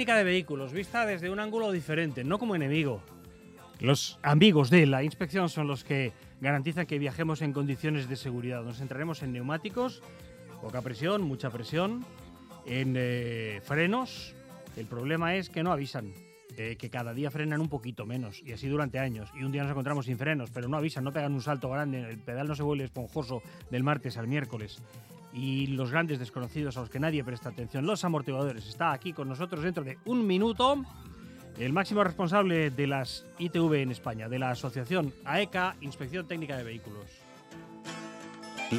Técnica de vehículos, vista desde un ángulo diferente, no como enemigo. Los amigos de la inspección son los que garantizan que viajemos en condiciones de seguridad. Nos centraremos en neumáticos, poca presión, mucha presión, en eh, frenos. El problema es que no avisan, eh, que cada día frenan un poquito menos, y así durante años. Y un día nos encontramos sin frenos, pero no avisan, no pegan un salto grande, el pedal no se vuelve esponjoso del martes al miércoles y los grandes desconocidos a los que nadie presta atención, los amortiguadores. Está aquí con nosotros dentro de un minuto el máximo responsable de las ITV en España, de la Asociación AECA, Inspección Técnica de Vehículos.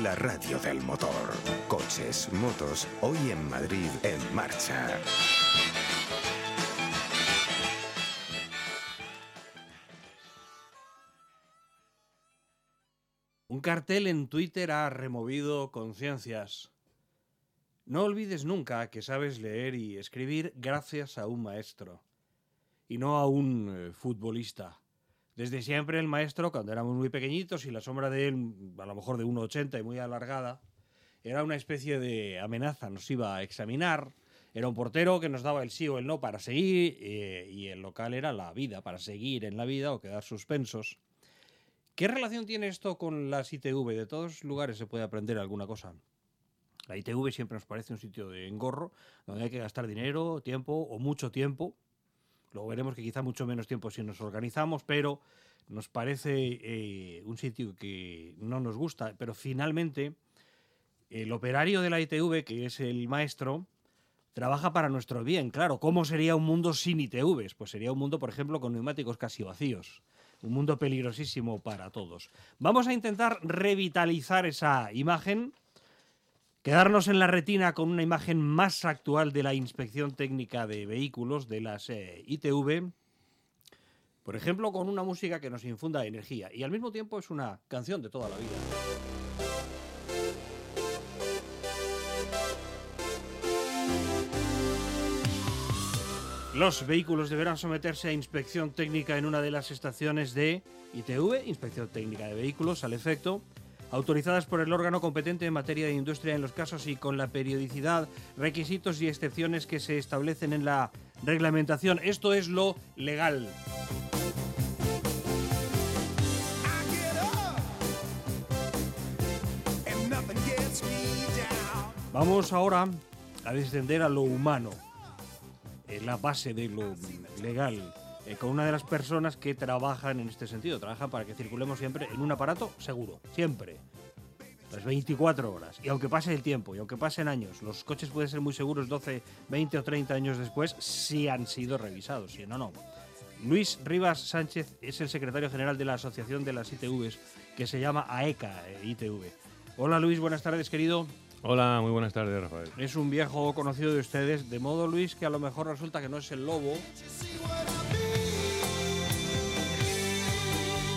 La radio del motor. Coches, motos, hoy en Madrid, en marcha. Un cartel en Twitter ha removido conciencias. No olvides nunca que sabes leer y escribir gracias a un maestro y no a un eh, futbolista. Desde siempre el maestro, cuando éramos muy pequeñitos y la sombra de él, a lo mejor de 1,80 y muy alargada, era una especie de amenaza. Nos iba a examinar, era un portero que nos daba el sí o el no para seguir eh, y el local era la vida, para seguir en la vida o quedar suspensos. ¿Qué relación tiene esto con las ITV? De todos lugares se puede aprender alguna cosa. La ITV siempre nos parece un sitio de engorro, donde hay que gastar dinero, tiempo o mucho tiempo. Luego veremos que quizá mucho menos tiempo si nos organizamos, pero nos parece eh, un sitio que no nos gusta. Pero finalmente, el operario de la ITV, que es el maestro, trabaja para nuestro bien. Claro, ¿cómo sería un mundo sin ITVs? Pues sería un mundo, por ejemplo, con neumáticos casi vacíos un mundo peligrosísimo para todos. Vamos a intentar revitalizar esa imagen, quedarnos en la retina con una imagen más actual de la inspección técnica de vehículos de las eh, ITV, por ejemplo, con una música que nos infunda energía y al mismo tiempo es una canción de toda la vida. Los vehículos deberán someterse a inspección técnica en una de las estaciones de ITV, Inspección Técnica de Vehículos, al efecto, autorizadas por el órgano competente en materia de industria en los casos y con la periodicidad, requisitos y excepciones que se establecen en la reglamentación. Esto es lo legal. Vamos ahora a descender a lo humano la base de lo legal eh, con una de las personas que trabajan en este sentido. Trabajan para que circulemos siempre en un aparato seguro, siempre. Las 24 horas. Y aunque pase el tiempo, y aunque pasen años, los coches pueden ser muy seguros 12, 20 o 30 años después si han sido revisados, si no, no. Luis Rivas Sánchez es el secretario general de la Asociación de las ITVs, que se llama AECA eh, ITV. Hola Luis, buenas tardes, querido. Hola, muy buenas tardes, Rafael. Es un viejo conocido de ustedes, de modo Luis que a lo mejor resulta que no es el lobo.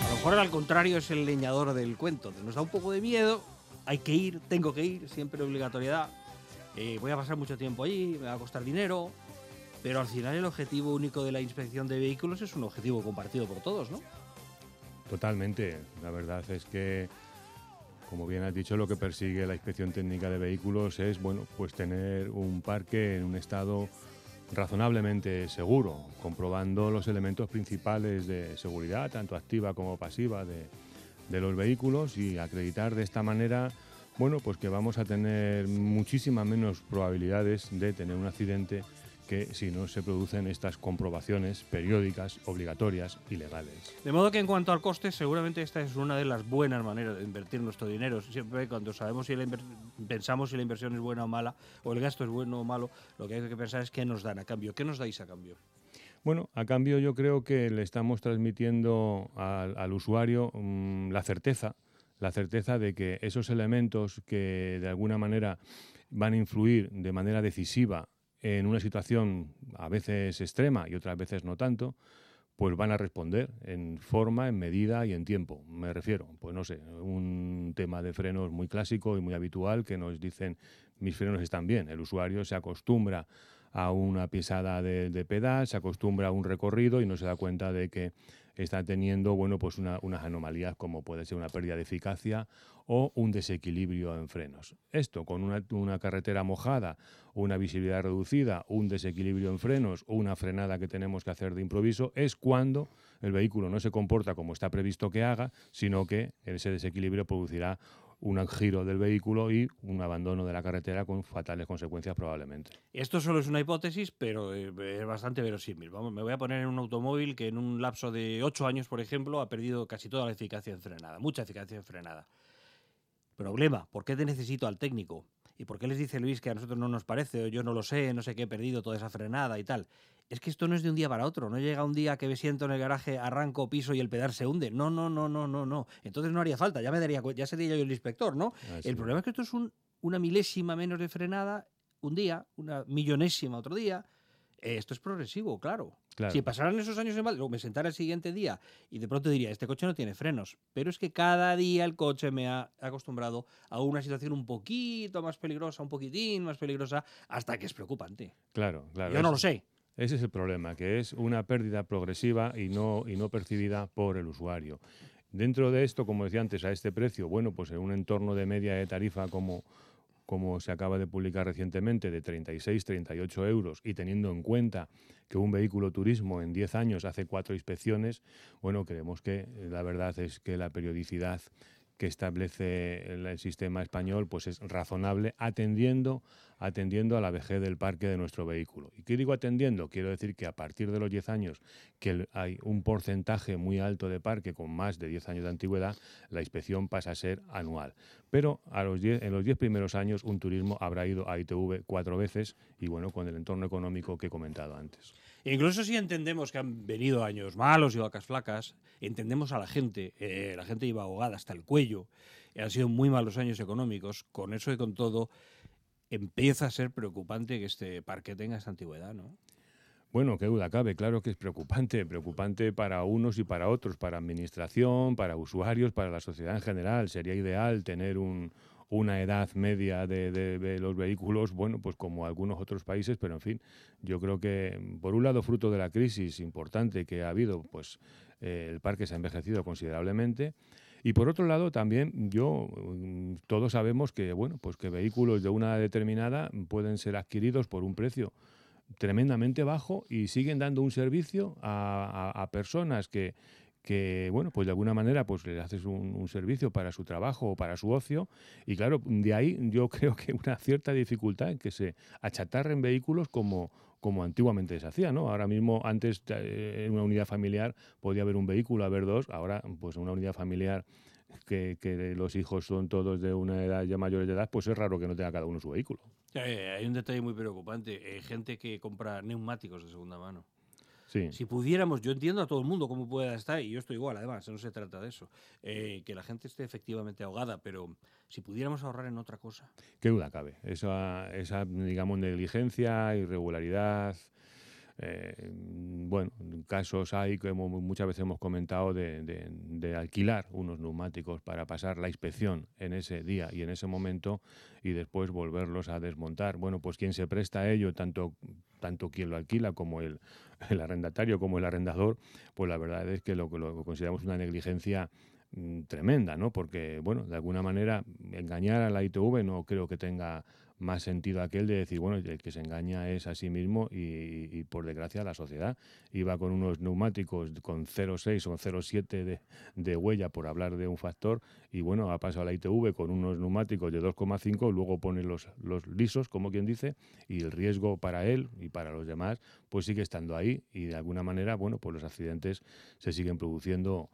A lo mejor al contrario es el leñador del cuento. Nos da un poco de miedo, hay que ir, tengo que ir, siempre obligatoriedad. Eh, voy a pasar mucho tiempo allí, me va a costar dinero, pero al final el objetivo único de la inspección de vehículos es un objetivo compartido por todos, ¿no? Totalmente. La verdad es que como bien has dicho, lo que persigue la inspección técnica de vehículos es bueno, pues tener un parque en un estado razonablemente seguro, comprobando los elementos principales de seguridad, tanto activa como pasiva, de, los vehículos y acreditar de esta manera bueno, pues que vamos a tener muchísimas menos probabilidades de tener un accidente que si no se producen estas comprobaciones periódicas, obligatorias y legales. De modo que en cuanto al coste, seguramente esta es una de las buenas maneras de invertir nuestro dinero. Siempre cuando sabemos si la pensamos si la inversión es buena o mala, o el gasto es bueno o malo, lo que hay que pensar es qué nos dan a cambio. ¿Qué nos dais a cambio? Bueno, a cambio yo creo que le estamos transmitiendo al, usuario mm, la certeza, la certeza de que esos elementos que de alguna manera van a influir de manera decisiva en una situación a veces extrema y otras veces no tanto, pues van a responder en forma, en medida y en tiempo. Me refiero, pues no sé, un tema de frenos muy clásico y muy habitual que nos dicen mis frenos están bien. El usuario se acostumbra a una pisada de, de pedal, se acostumbra a un recorrido y no se da cuenta de que está teniendo bueno, pues unas anomalías como puede ser una pérdida de eficacia o un desequilibrio en frenos. Esto con una, una carretera mojada, una visibilidad reducida, un desequilibrio en frenos o una frenada que tenemos que hacer de improviso es cuando el vehículo no se comporta como está previsto que haga, sino que ese desequilibrio producirá un giro del vehículo y un abandono de la carretera con fatales consecuencias probablemente. Esto solo es una hipótesis, pero eh, es bastante verosímil. Vamos, me voy a poner en un automóvil que en un lapso de ocho años, por ejemplo, ha perdido casi toda la eficacia en frenada, mucha eficacia en frenada. Problema, ¿por qué te necesito al técnico? ¿Y por qué les dice Luis que a nosotros no nos parece o yo no lo sé, no sé qué he perdido toda esa frenada y tal? Es que esto no es de un día para otro, no llega un día que me siento en el garaje, arranco, piso y el pedal se hunde. No, no, no, no, no, no. Entonces no haría falta, ya me daría ya sería yo el inspector, ¿no? El problema es que esto es una milésima menos de frenada un día, una millonésima otro día, esto es progresivo, claro. Si pasaran esos años en mal, luego me sentara el siguiente día y de pronto diría, este coche no tiene frenos. Pero es que cada día el coche me ha acostumbrado a una situación un poquito más peligrosa, un poquitín más peligrosa, hasta que es preocupante. Claro, claro. Yo no lo sé. Ese es el problema, que es una pérdida progresiva y no, y no percibida por el usuario. Dentro de esto, como decía antes, a este precio, bueno, pues en un entorno de media de tarifa como, como se acaba de publicar recientemente, de 36, 38 euros, y teniendo en cuenta que un vehículo turismo en 10 años hace cuatro inspecciones, bueno, creemos que la verdad es que la periodicidad que establece el sistema español pues es razonable atendiendo atendiendo a la vejez del parque de nuestro vehículo. ¿Y qué digo atendiendo? Quiero decir que a partir de los 10 años, que hay un porcentaje muy alto de parque con más de 10 años de antigüedad, la inspección pasa a ser anual. Pero a los en los 10 primeros años un turismo habrá ido a ITV cuatro veces y bueno, con el entorno económico que he comentado antes. Incluso si entendemos que han venido años malos y vacas flacas, entendemos a la gente, eh, la gente iba ahogada hasta el cuello, han sido muy malos años económicos, con eso y con todo, empieza a ser preocupante que este parque tenga esta antigüedad, ¿no? Bueno, qué duda cabe, claro que es preocupante, preocupante para unos y para otros, para administración, para usuarios, para la sociedad en general. Sería ideal tener una edad media de, los vehículos, bueno, pues como algunos otros países, pero en fin, yo creo que por un lado, fruto de la crisis importante que ha habido, pues eh, el parque se ha envejecido considerablemente. Y por otro lado, también yo, mm, todos sabemos que, bueno, pues que vehículos de una determinada pueden ser adquiridos por un precio tremendamente bajo y siguen dando un servicio a, personas que, que, bueno, pues de alguna manera pues le haces un, servicio para su trabajo o para su ocio y claro, de ahí yo creo que una cierta dificultad en que se achatarren vehículos como, como antiguamente se hacía, ¿no? Ahora mismo, antes eh, en una unidad familiar podía haber un vehículo, haber dos, ahora pues en una unidad familiar que, los hijos son todos de una edad ya mayores de edad, pues es raro que no tenga cada uno su vehículo. Eh, hay un detalle muy preocupante, hay gente que compra neumáticos de segunda mano. Si pudiéramos, yo entiendo a todo el mundo cómo pueda estar, y yo estoy igual, además, no se trata de eso, eh, que la gente esté efectivamente ahogada, pero si pudiéramos ahorrar en otra cosa. Qué duda cabe. Esa, esa digamos, negligencia, irregularidad, eh, bueno, casos hay, como muchas veces hemos comentado, de, alquilar unos neumáticos para pasar la inspección en ese día y en ese momento y después volverlos a desmontar. Bueno, pues quien se presta a ello, tanto, tanto quien lo alquila como el, arrendatario, como el arrendador, pues la verdad es que lo, lo consideramos una negligencia mm, tremenda, ¿no? Porque, bueno, de alguna manera engañar a la ITV no creo que tenga más sentido aquel de decir, bueno, el que se engaña es a sí mismo y, por desgracia la sociedad. Iba con unos neumáticos con 0,6 o 0,7 de, de, huella por hablar de un factor y bueno, ha pasado la ITV con unos neumáticos de 2,5, luego pone los, los lisos, como quien dice, y el riesgo para él y para los demás pues sigue estando ahí y de alguna manera, bueno, pues los accidentes se siguen produciendo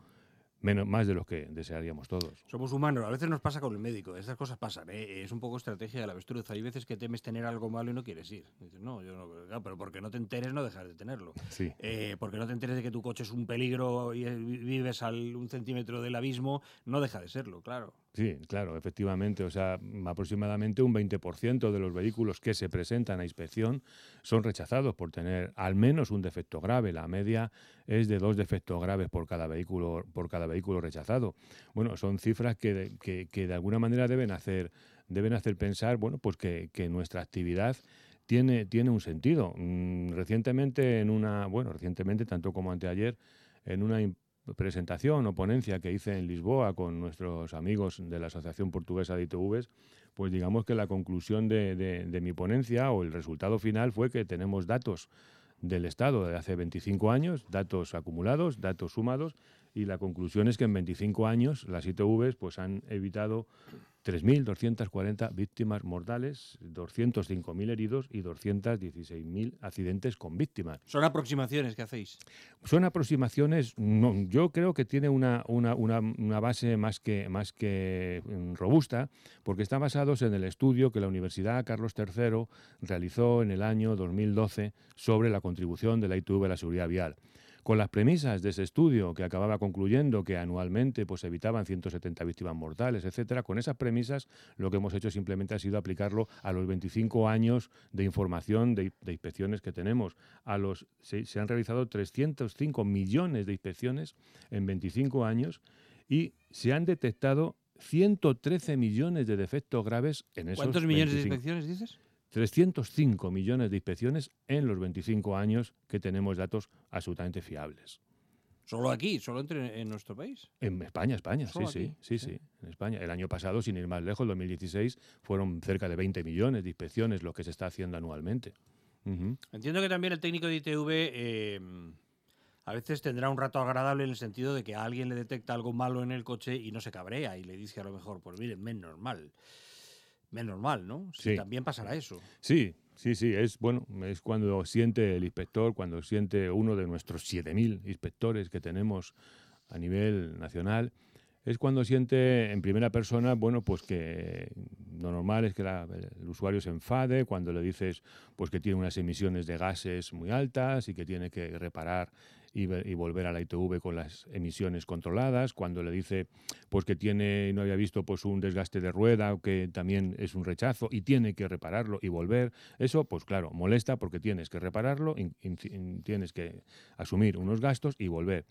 menos, más de los que desearíamos todos. Somos humanos, a veces nos pasa con el médico, estas cosas pasan, ¿eh? es un poco estrategia de la avestruz. Hay veces que temes tener algo malo y no quieres ir. Dices, no, yo no, pero porque no te enteres no dejas de tenerlo. Sí. Eh, porque no te enteres de que tu coche es un peligro y vives al un centímetro del abismo, no deja de serlo, claro. Sí, claro, efectivamente. O sea, aproximadamente un 20% de los vehículos que se presentan a inspección son rechazados por tener al menos un defecto grave. La media es de dos defectos graves por cada vehículo, por cada vehículo rechazado. Bueno, son cifras que, que, de alguna manera deben hacer, deben hacer pensar, bueno, pues que, que nuestra actividad tiene, tiene un sentido. Mm, recientemente, en una, bueno, recientemente, tanto como anteayer, en una presentación o ponencia que hice en Lisboa con nuestros amigos de la Asociación Portuguesa de ITVs, pues digamos que la conclusión de, de, mi ponencia o el resultado final fue que tenemos datos del Estado de hace 25 años, datos acumulados, datos sumados, y la conclusión es que en 25 años las ITVs pues, han evitado 3.240 víctimas mortales, 205.000 heridos y 216.000 accidentes con víctimas. ¿Son aproximaciones que hacéis? Son aproximaciones, no, yo creo que tiene una, una, una, base más que, más que mm, robusta, porque están basados en el estudio que la Universidad Carlos III realizó en el año 2012 sobre la contribución de la ITV a la seguridad vial. Con las premisas de ese estudio, que acababa concluyendo que anualmente pues, evitaban 170 víctimas mortales, etcétera, con esas premisas lo que hemos hecho simplemente ha sido aplicarlo a los 25 años de información de, inspecciones que tenemos. A los, se, han realizado 305 millones de inspecciones en 25 años y se han detectado 113 millones de defectos graves en esos ¿Cuántos millones de inspecciones dices? 305 millones de inspecciones en los 25 años que tenemos datos absolutamente fiables. ¿Solo aquí? ¿Solo entre, en nuestro país? En España, España, sí, sí, sí, sí, en España. El año pasado, sin ir más lejos, el 2016, fueron cerca de 20 millones de inspecciones lo que se está haciendo anualmente. Entiendo que también el técnico de ITV eh, a veces tendrá un rato agradable en el sentido de que a alguien le detecta algo malo en el coche y no se cabrea y le dice a lo mejor, pues miren, es normal menos mal, ¿no? Sí. También pasará eso. Sí, sí, sí. Es bueno, es cuando siente el inspector, cuando siente uno de nuestros 7.000 inspectores que tenemos a nivel nacional, es cuando siente en primera persona, bueno, pues que lo normal es que el usuario se enfade cuando le dices pues que tiene unas emisiones de gases muy altas y que tiene que reparar y, volver a la ITV con las emisiones controladas, cuando le dice pues que tiene no había visto pues un desgaste de rueda o que también es un rechazo y tiene que repararlo y volver, eso pues claro, molesta porque tienes que repararlo, tienes que asumir unos gastos y volver.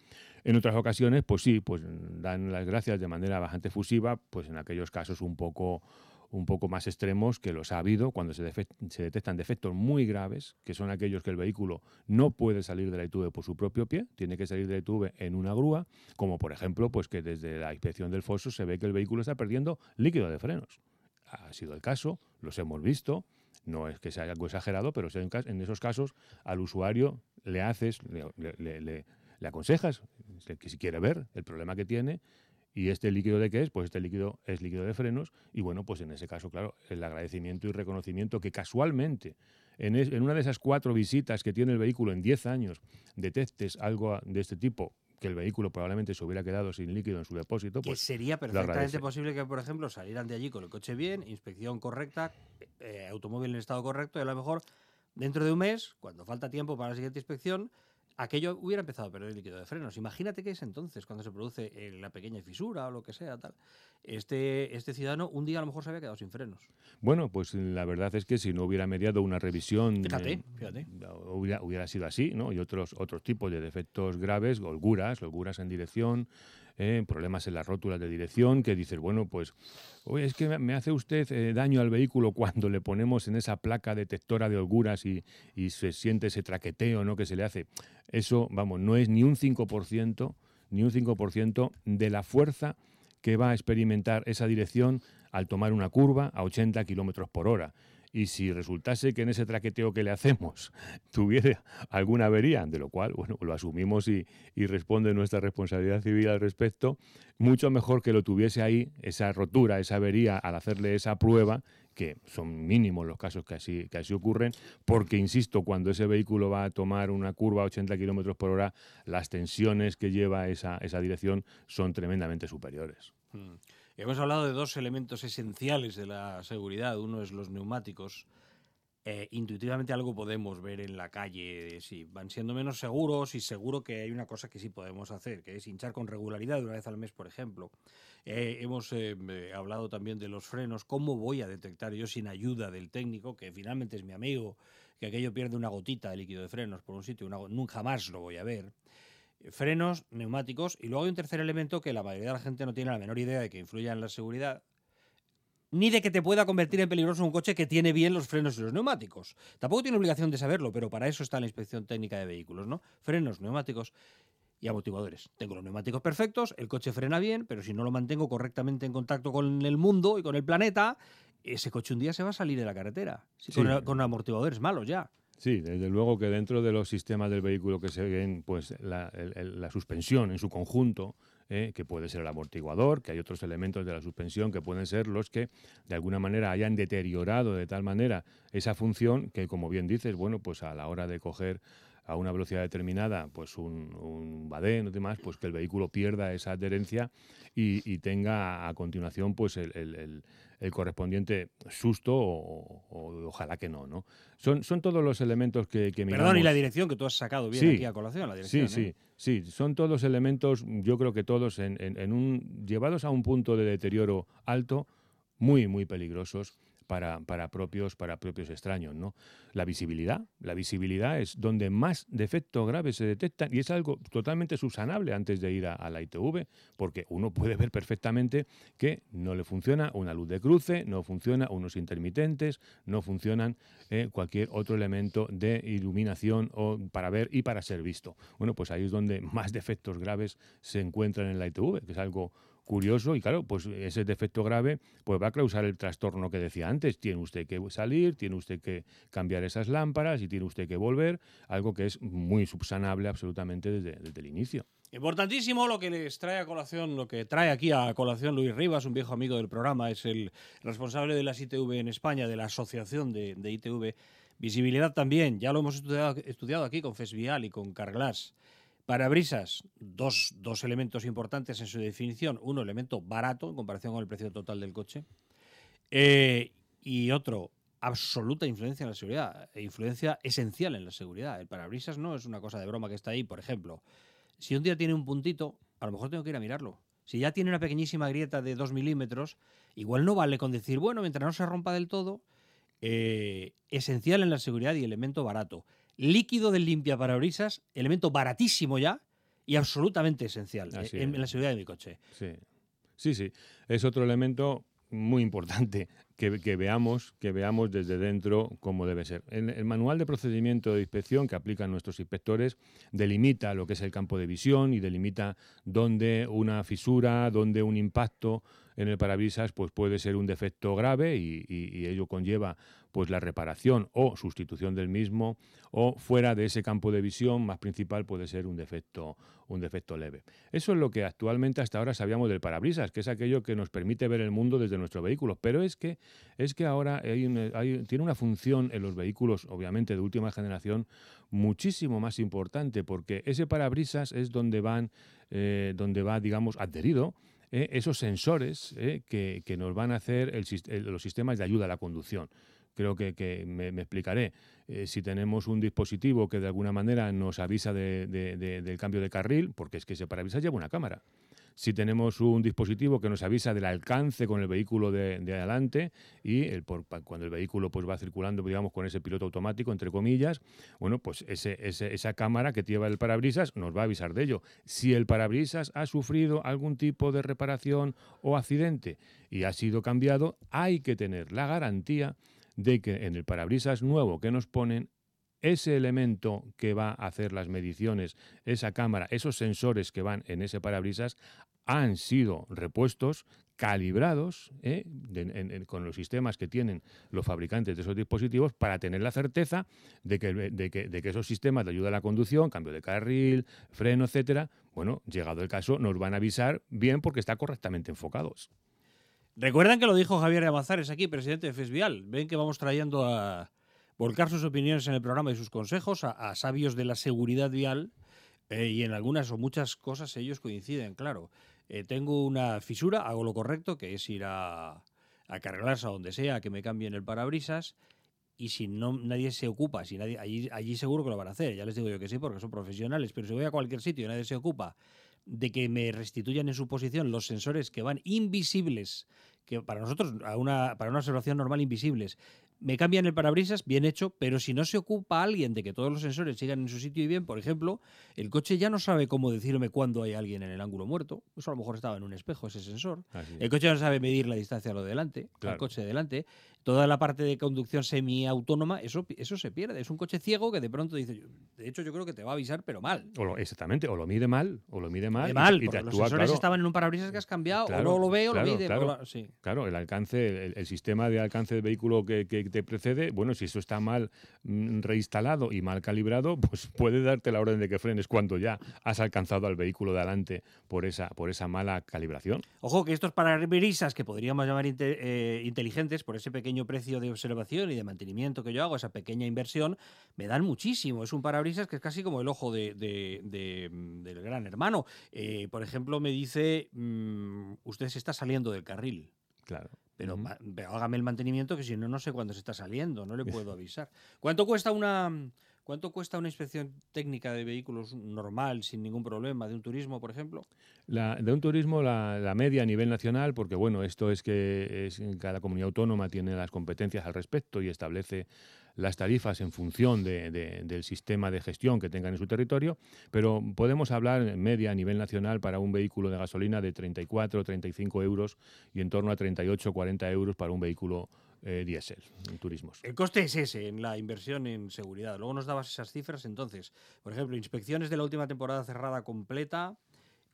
En otras ocasiones pues sí, pues dan las gracias de manera bastante fusiva, pues en aquellos casos un poco un poco más extremos que los ha habido cuando se, detectan defectos muy graves, que son aquellos que el vehículo no puede salir de la ITV por su propio pie, tiene que salir de la ITV en una grúa, como por ejemplo pues que desde la inspección del foso se ve que el vehículo está perdiendo líquido de frenos. Ha sido el caso, los hemos visto, no es que sea algo exagerado, pero en esos casos al usuario le haces, le aconsejas que si quiere ver el problema que tiene ¿Y este líquido de qué es? Pues este líquido es líquido de frenos y bueno, pues en ese caso, claro, el agradecimiento y reconocimiento que casualmente en, en una de esas cuatro visitas que tiene el vehículo en 10 años detectes algo de este tipo, que el vehículo probablemente se hubiera quedado sin líquido en su depósito. Pues que sería perfectamente posible que, por ejemplo, salieran de allí con el coche bien, inspección correcta, eh, automóvil en estado correcto y a lo mejor dentro de un mes, cuando falta tiempo para la siguiente inspección, aquello hubiera empezado a perder líquido de frenos. Imagínate que es entonces cuando se produce eh, la pequeña fisura o lo que sea, tal. Este, este ciudadano un día a lo mejor se había quedado sin frenos. Bueno, pues la verdad es que si no hubiera mediado una revisión, fíjate, eh, fíjate. Hubiera, hubiera, sido así, ¿no? Y otros, otros tipos de defectos graves, holguras, holguras en dirección, ¿eh? problemas en las rótulas de dirección, que dices, bueno, pues, oye, es que me hace usted eh, daño al vehículo cuando le ponemos en esa placa detectora de holguras y, se siente ese traqueteo ¿no? que se le hace. Eso, vamos, no es ni un 5%, ni un 5% de la fuerza que va a experimentar esa dirección al tomar una curva a 80 kilómetros por hora. Y si resultase que en ese traqueteo que le hacemos tuviera alguna avería, de lo cual, bueno, lo asumimos y, y, responde nuestra responsabilidad civil al respecto, mucho mejor que lo tuviese ahí, esa rotura, esa avería, al hacerle esa prueba, que son mínimos los casos que así, que así ocurren, porque, insisto, cuando ese vehículo va a tomar una curva a 80 kilómetros por hora, las tensiones que lleva esa, esa dirección son tremendamente superiores. Mm. Hemos hablado de dos elementos esenciales de la seguridad. Uno es los neumáticos. Eh, intuitivamente algo podemos ver en la calle, si van siendo menos seguros y seguro que hay una cosa que sí podemos hacer, que es hinchar con regularidad una vez al mes, por ejemplo. Eh, hemos eh, hablado también de los frenos, cómo voy a detectar yo sin ayuda del técnico, que finalmente es mi amigo, que aquello pierde una gotita de líquido de frenos por un sitio, nunca más lo voy a ver frenos, neumáticos y luego hay un tercer elemento que la mayoría de la gente no tiene la menor idea de que influya en la seguridad, ni de que te pueda convertir en peligroso un coche que tiene bien los frenos y los neumáticos. Tampoco tiene obligación de saberlo, pero para eso está la inspección técnica de vehículos, ¿no? Frenos, neumáticos y amortiguadores. Tengo los neumáticos perfectos, el coche frena bien, pero si no lo mantengo correctamente en contacto con el mundo y con el planeta, ese coche un día se va a salir de la carretera, con, con amortiguadores malos ya. Sí, desde luego que dentro de los sistemas del vehículo que se ven, pues la, suspensión en su conjunto, eh, que puede ser el amortiguador, que hay otros elementos de la suspensión que pueden ser los que de alguna manera hayan deteriorado de tal manera esa función que, como bien dices, bueno, pues a la hora de coger a una velocidad determinada, pues un, un badén o demás, pues que el vehículo pierda esa adherencia y, tenga a continuación pues el, correspondiente susto o, ojalá que no, ¿no? Son, son todos los elementos que, que Perdón, y la dirección que tú has sacado bien aquí a colación, la dirección. Sí, sí, sí, son todos elementos, yo creo que todos en, en un, llevados a un punto de deterioro alto, muy, muy peligrosos para, propios, para propios extraños. ¿no? La visibilidad, la visibilidad es donde más defectos graves se detectan y es algo totalmente subsanable antes de ir a, la ITV, porque uno puede ver perfectamente que no le funciona una luz de cruce, no funciona unos intermitentes, no funcionan eh, cualquier otro elemento de iluminación o para ver y para ser visto. Bueno, pues ahí es donde más defectos graves se encuentran en la ITV, que es algo curioso y claro, pues ese defecto grave pues va a causar el trastorno que decía antes. Tiene usted que salir, tiene usted que cambiar esas lámparas y tiene usted que volver, algo que es muy subsanable absolutamente desde, el inicio. Importantísimo lo que les trae a colación, lo que trae aquí a colación Luis Rivas, un viejo amigo del programa, es el responsable de las ITV en España, de la asociación de, ITV. Visibilidad también, ya lo hemos estudiado, aquí con Fesvial y con Carglass. Parabrisas, dos, dos elementos importantes en su definición. Uno, elemento barato en comparación con el precio total del coche. Eh, y otro, absoluta influencia en la seguridad, e influencia esencial en la seguridad. El parabrisas no es una cosa de broma que está ahí. Por ejemplo, si un día tiene un puntito, a lo mejor tengo que ir a mirarlo. Si ya tiene una pequeñísima grieta de 2 milímetros, igual no vale con decir, bueno, mientras no se rompa del todo, eh, esencial en la seguridad y elemento barato líquido del limpiaparabrisas, elemento baratísimo ya y absolutamente esencial eh, en, la seguridad de mi coche. Sí. sí, sí. Es otro elemento muy importante que, veamos, que veamos desde dentro cómo debe ser. El, el, manual de procedimiento de inspección que aplican nuestros inspectores delimita lo que es el campo de visión y delimita dónde una fisura, dónde un impacto en el parabrisas pues puede ser un defecto grave y, ello conlleva pues la reparación o sustitución del mismo o fuera de ese campo de visión más principal puede ser un defecto un defecto leve. Eso es lo que actualmente hasta ahora sabíamos del parabrisas, que es aquello que nos permite ver el mundo desde nuestro vehículo, pero es que es que ahora tiene una función en los vehículos obviamente de última generación muchísimo más importante porque ese parabrisas es donde van eh, donde va digamos adherido eh, esos sensores eh, que, nos van a hacer los sistemas de ayuda a la conducción. Creo que, me, explicaré. Eh, si tenemos un dispositivo que de alguna manera nos avisa del cambio de carril, porque es que ese parabrisas lleva una cámara si tenemos un dispositivo que nos avisa del alcance con el vehículo de, adelante y cuando el vehículo pues va circulando digamos con ese piloto automático entre comillas bueno pues ese, esa cámara que lleva el parabrisas nos va a avisar de ello si el parabrisas ha sufrido algún tipo de reparación o accidente y ha sido cambiado hay que tener la garantía de que en el parabrisas nuevo que nos ponen ese elemento que va a hacer las mediciones, esa cámara, esos sensores que van en ese parabrisas, han sido repuestos calibrados ¿eh? con los sistemas que tienen los fabricantes de esos dispositivos para tener la certeza de que, de que, esos sistemas de ayuda a la conducción, cambio de carril, freno, etcétera, bueno, llegado el caso, nos van a avisar bien porque está correctamente enfocados. Recuerdan que lo dijo Javier Amazares aquí, presidente de FESVIAL. Ven que vamos trayendo a volcar sus opiniones en el programa y sus consejos a, sabios de la seguridad vial eh, y en algunas o muchas cosas ellos coinciden, claro. Eh, tengo una fisura, hago lo correcto, que es ir a, a cargarlas a donde sea, que me cambien el parabrisas. Y si no nadie se ocupa, si nadie, allí, allí seguro que lo van a hacer, ya les digo yo que sí, porque son profesionales, pero si voy a cualquier sitio y nadie se ocupa de que me restituyan en su posición los sensores que van invisibles, que para nosotros, para una observación normal invisibles, me cambian el parabrisas, bien hecho, pero si no se ocupa alguien de que todos los sensores sigan en su sitio y bien, por ejemplo, el coche ya no sabe cómo decirme cuándo hay alguien en el ángulo muerto. Eso a lo mejor estaba en un espejo, ese sensor. El coche no sabe medir la distancia a lo delante, al coche de delante toda la parte de conducción semiautónoma, eso, eso se pierde. Es un coche ciego que de pronto dice, de hecho yo creo que te va a avisar, pero mal. O exactamente, o lo mide mal, o lo mide mal. mal, y, los sensores estaban en un parabrisas que has cambiado, o no lo ve o lo mide. Claro, el alcance, el, sistema de alcance del vehículo que, te precede, bueno, si eso está mal mm, reinstalado y mal calibrado, pues puede darte la orden de que frenes cuando ya has alcanzado al vehículo de adelante por esa, por esa mala calibración. Ojo que estos parabrisas que podríamos llamar eh, inteligentes, por ese pequeño precio de observación y de mantenimiento que yo hago, esa pequeña inversión, me dan muchísimo. Es un parabrisas que es casi como el ojo de, del gran hermano. Eh, por ejemplo, me dice, mm, usted se está saliendo del carril. Claro. Pero, pero, hágame el mantenimiento que si no, no sé cuándo se está saliendo, no le puedo avisar. ¿Cuánto cuesta una, ¿Cuánto cuesta una inspección técnica de vehículos normal, sin ningún problema, de un turismo, por ejemplo? La, de un turismo, la, media a nivel nacional, porque bueno, esto es que es, cada comunidad autónoma tiene las competencias al respecto y establece las tarifas en función del sistema de gestión que tengan en su territorio, pero podemos hablar en media a nivel nacional para un vehículo de gasolina de 34 35 euros y en torno a 38 40 euros para un vehículo eh, diésel en turismos. El coste es ese en la inversión en seguridad. Luego nos dabas esas cifras. Entonces, por ejemplo, inspecciones de la última temporada cerrada completa.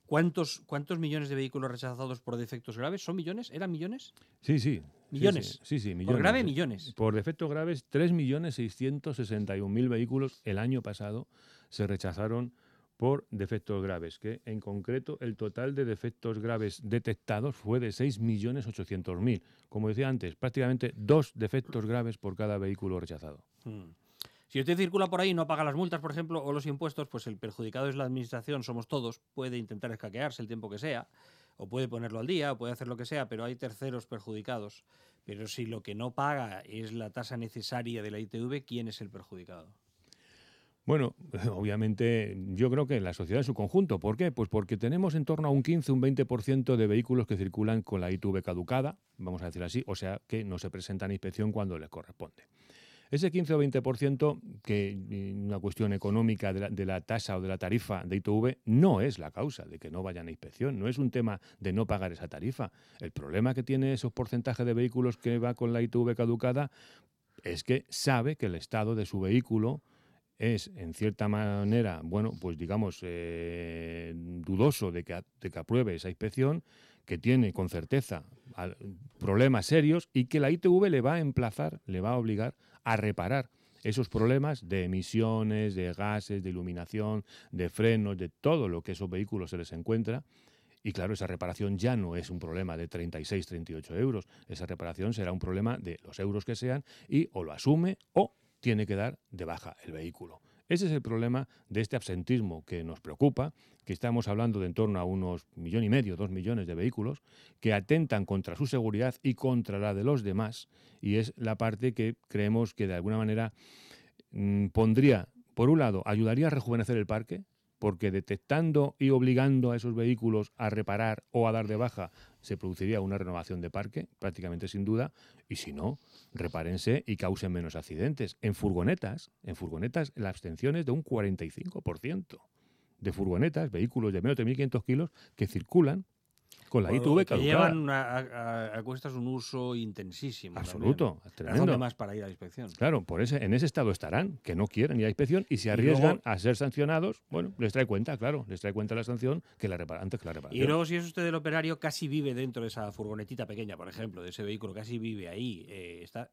¿Cuántos, ¿Cuántos millones de vehículos rechazados por defectos graves? ¿Son millones? ¿Eran millones? Sí, sí. ¿Millones? Sí, sí, millones. Por grave, millones. Por defectos graves, 3.661.000 vehículos el año pasado se rechazaron por defectos graves, que en concreto el total de defectos graves detectados fue de 6.800.000. Como decía antes, prácticamente dos defectos graves por cada vehículo rechazado. Hmm. Si usted circula por ahí y no paga las multas, por ejemplo, o los impuestos, pues el perjudicado es la administración, somos todos, puede intentar escaquearse el tiempo que sea, o puede ponerlo al día, o puede hacer lo que sea, pero hay terceros perjudicados. Pero si lo que no paga es la tasa necesaria de la ITV, ¿quién es el perjudicado? Bueno, obviamente yo creo que la sociedad en su conjunto. ¿Por qué? Pues porque tenemos en torno a un 15, un 20% de vehículos que circulan con la ITV caducada, vamos a decir así, o sea que no se presentan a inspección cuando les corresponde. Ese 15 o 20% que una cuestión económica de la, de la, tasa o de la tarifa de ITV no es la causa de que no vayan a inspección, no es un tema de no pagar esa tarifa. El problema que tiene esos porcentajes de vehículos que va con la ITV caducada es que sabe que el estado de su vehículo es, en cierta manera, bueno, pues digamos, eh, dudoso de que, de que apruebe esa inspección, que tiene con certeza problemas serios y que la ITV le va a emplazar, le va a obligar a reparar esos problemas de emisiones, de gases, de iluminación, de frenos, de todo lo que esos vehículos se les encuentra. Y claro, esa reparación ya no es un problema de 36, 38 euros. Esa reparación será un problema de los euros que sean y o lo asume o tiene que dar de baja el vehículo. Ese es el problema de este absentismo que nos preocupa, que estamos hablando de en torno a unos millón y medio, dos millones de vehículos, que atentan contra su seguridad y contra la de los demás, y es la parte que creemos que de alguna manera mm, pondría, por un lado, ayudaría a rejuvenecer el parque, porque detectando y obligando a esos vehículos a reparar o a dar de baja se produciría una renovación de parque, prácticamente sin duda, y si no, repárense y causen menos accidentes. En furgonetas, en furgonetas la abstención es de un 45% de furgonetas, vehículos de menos de 1.500 kilos que circulan Con la ITV que llevan a, a- a cuestas un uso intensísimo. Absoluto, también. tremendo. Más para ir a la inspección. Claro, por ese, en ese estado estarán, que no quieren ir a inspección y se arriesgan luego- a ser sancionados. Bueno, les trae cuenta, claro, les trae cuenta la sanción que la repara- antes que la reparación. Y luego, si es usted el operario, casi vive dentro de esa furgonetita pequeña, por ejemplo, de ese vehículo, casi vive ahí. eh, está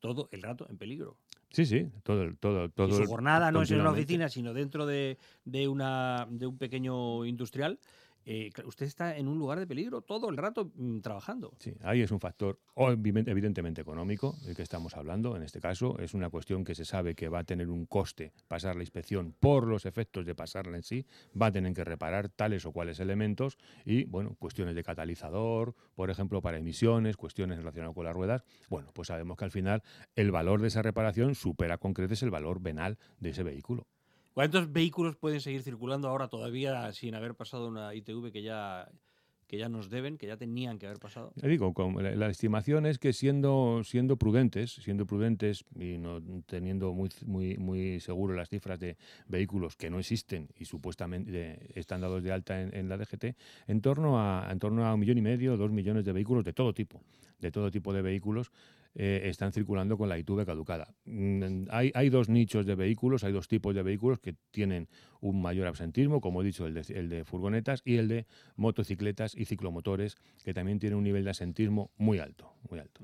todo el rato en peligro. Sí, sí, todo, el- todo, todo. y su el- jornada no es en una oficina, sino dentro de, de una, de un pequeño industrial. Eh, usted está en un lugar de peligro todo el rato mm, trabajando. Sí, ahí es un factor evidentemente económico del que estamos hablando. En este caso es una cuestión que se sabe que va a tener un coste pasar la inspección por los efectos de pasarla en sí. Va a tener que reparar tales o cuales elementos y, bueno, cuestiones de catalizador, por ejemplo, para emisiones, cuestiones relacionadas con las ruedas. Bueno, pues sabemos que al final el valor de esa reparación supera con creces el valor venal de ese vehículo. ¿Cuántos vehículos pueden seguir circulando ahora todavía sin haber pasado una ITV que ya, que ya nos deben, que ya tenían que haber pasado? Digo, con- la, estimación es que siendo, siendo prudentes, siendo prudentes y no teniendo muy, muy, muy seguro las cifras de vehículos que no existen y supuestamente están dados de alta en, en la DGT, en torno, a, en torno a un millón y medio, dos millones de vehículos de todo tipo, de todo tipo de vehículos eh, están circulando con la ITV caducada. Mm, Hay, dos nichos de vehículos, hay dos tipos de vehículos que tienen un mayor absentismo, como he dicho, el de, furgonetas y el de motocicletas y ciclomotores, que también tienen un nivel de asentismo muy alto, muy alto.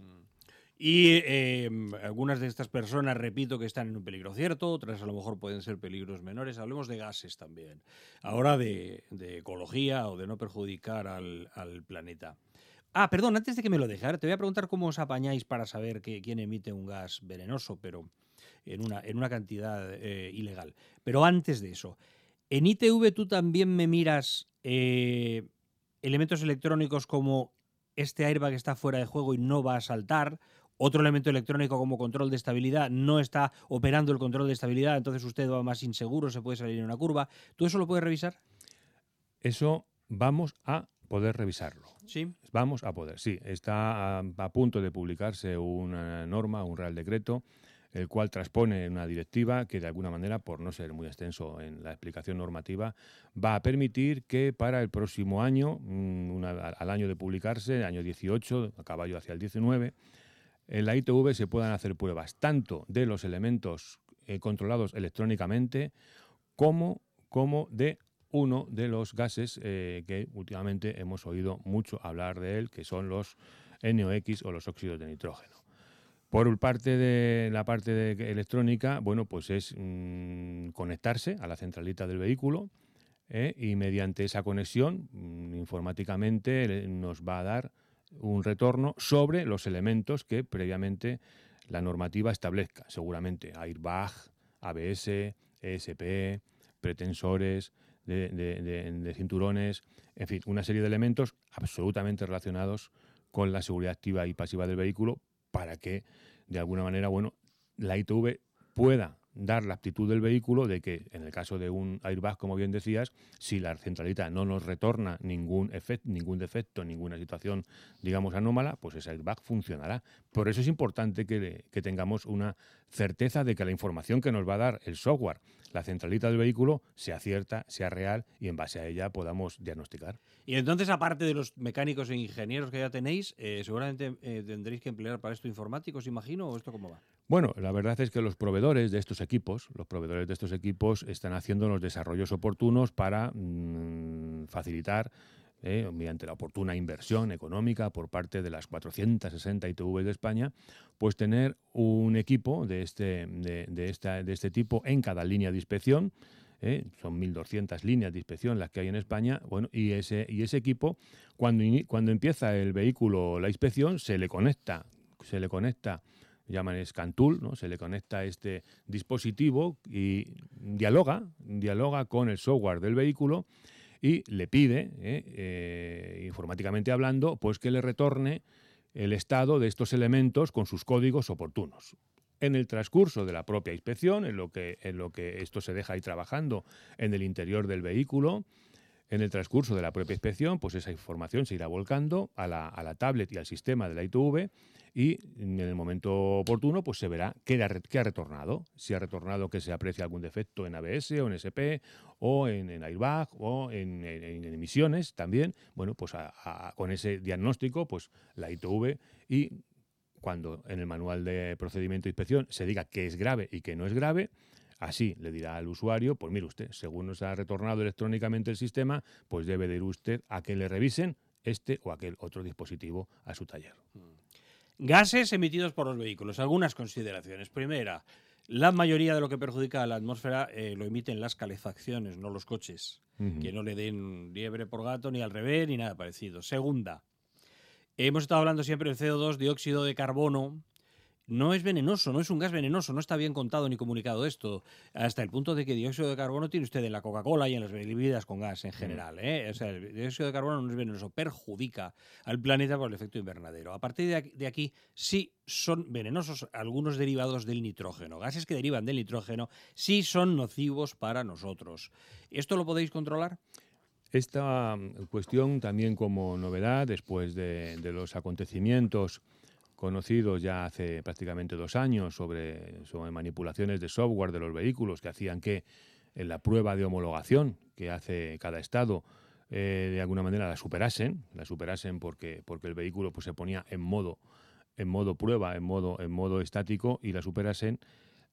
Y eh, algunas de estas personas, repito, que están en un peligro cierto, otras a lo mejor pueden ser peligros menores. Hablemos de gases también. Ahora de, ecología o de no perjudicar al planeta. Ah, perdón, antes de que me lo deje, ahora te voy a preguntar cómo os apañáis para saber que, quién emite un gas venenoso, pero en una, en una cantidad eh, ilegal. Pero antes de eso, en ITV tú también me miras eh, elementos electrónicos como este airbag está fuera de juego y no va a saltar, otro elemento electrónico como control de estabilidad no está operando el control de estabilidad, entonces usted va más inseguro, se puede salir en una curva. ¿Tú eso lo puedes revisar? Eso vamos a poder revisarlo. Sí. Vamos a poder, sí. Está a, punto de publicarse una norma, un real decreto, el cual transpone una directiva que de alguna manera, por no ser muy extenso en la explicación normativa, va a permitir que para el próximo año, mm, al año de publicarse, año 18, a caballo hacia el 19, en la ITV se puedan hacer pruebas tanto de los elementos eh, controlados electrónicamente como, como de uno de los gases eh, que últimamente hemos oído mucho hablar de él, que son los NOx o los óxidos de nitrógeno. Por parte de la parte de electrónica, bueno, pues es mm, conectarse a la centralita del vehículo ¿eh? y mediante esa conexión mm, informáticamente eh, nos va a dar un retorno sobre los elementos que previamente la normativa establezca. Seguramente airbag, ABS, ESP, pretensores de, de- cinturones, en fin, una serie de elementos absolutamente relacionados con la seguridad activa y pasiva del vehículo para que, de alguna manera, bueno, la ITV pueda dar la aptitud del vehículo de que, en el caso de un airbag, como bien decías, si la centralita no nos retorna ningún, efecto, ningún defecto, ninguna situación, digamos, anómala, pues ese airbag funcionará. Por eso es importante que, tengamos una certeza de que la información que nos va a dar el software, la centralita del vehículo, sea cierta, sea real y en base a ella podamos diagnosticar. Y entonces, aparte de los mecánicos e ingenieros que ya tenéis, eh, seguramente eh, tendréis que emplear para esto informáticos, imagino, o esto cómo va. Bueno, la verdad es que los proveedores de estos equipos, los proveedores de estos equipos están haciendo los desarrollos oportunos para mm, facilitar, eh, mediante la oportuna inversión económica por parte de las 460 ITV de España, pues tener un equipo de este, de, de esta, de este tipo en cada línea de inspección. eh, son 1.200 líneas de inspección las que hay en España, bueno, y ese, y ese equipo, cuando, cuando empieza el vehículo la inspección, se le conecta, se le conecta llaman Scantool, ¿no? se le conecta este dispositivo y dialoga, dialoga con el software del vehículo y le pide, ¿eh? Eh, informáticamente hablando, pues que le retorne el estado de estos elementos con sus códigos oportunos. En el transcurso de la propia inspección, en lo que, en lo que esto se deja ahí trabajando en el interior del vehículo, En el transcurso de la propia inspección, pues esa información se irá volcando a la, tablet y al sistema de la ITV y en el momento oportuno pues se verá qué ha, retornado. Si ha retornado que se aprecia algún defecto en ABS o en SP o en, airbag o en, emisiones también. Bueno, pues con ese diagnóstico pues la ITV y cuando en el manual de procedimiento de inspección se diga que es grave y que no es grave, así le dirá al usuario, pues mire usted, según nos ha retornado electrónicamente el sistema, pues debe de ir usted a que le revisen este o aquel otro dispositivo a su taller. Gases emitidos por los vehículos. Algunas consideraciones. Primera, la mayoría de lo que perjudica a la atmósfera eh, lo emiten las calefacciones, no los coches. Que no le den liebre por gato, ni al revés, ni nada parecido. Segunda, hemos estado hablando siempre del CO2, dióxido de carbono. No es venenoso, no es un gas venenoso, no está bien contado ni comunicado esto, hasta el punto de que dióxido de carbono tiene usted en la Coca-Cola y en las bebidas con gas en general. ¿eh? O sea, el dióxido de carbono no es venenoso, perjudica al planeta por el efecto invernadero. A partir de aquí, sí son venenosos algunos derivados del nitrógeno. Gases que derivan del nitrógeno sí son nocivos para nosotros. ¿Esto lo podéis controlar? Esta mm, cuestión también como novedad, después de, de los acontecimientos conocidos ya hace prácticamente dos años sobre, sobre manipulaciones de software de los vehículos que hacían que en la prueba de homologación que hace cada estado eh, de alguna manera la superasen, la superasen porque, porque el vehículo pues, se ponía en modo, en modo prueba, en modo, en modo estático y la superasen.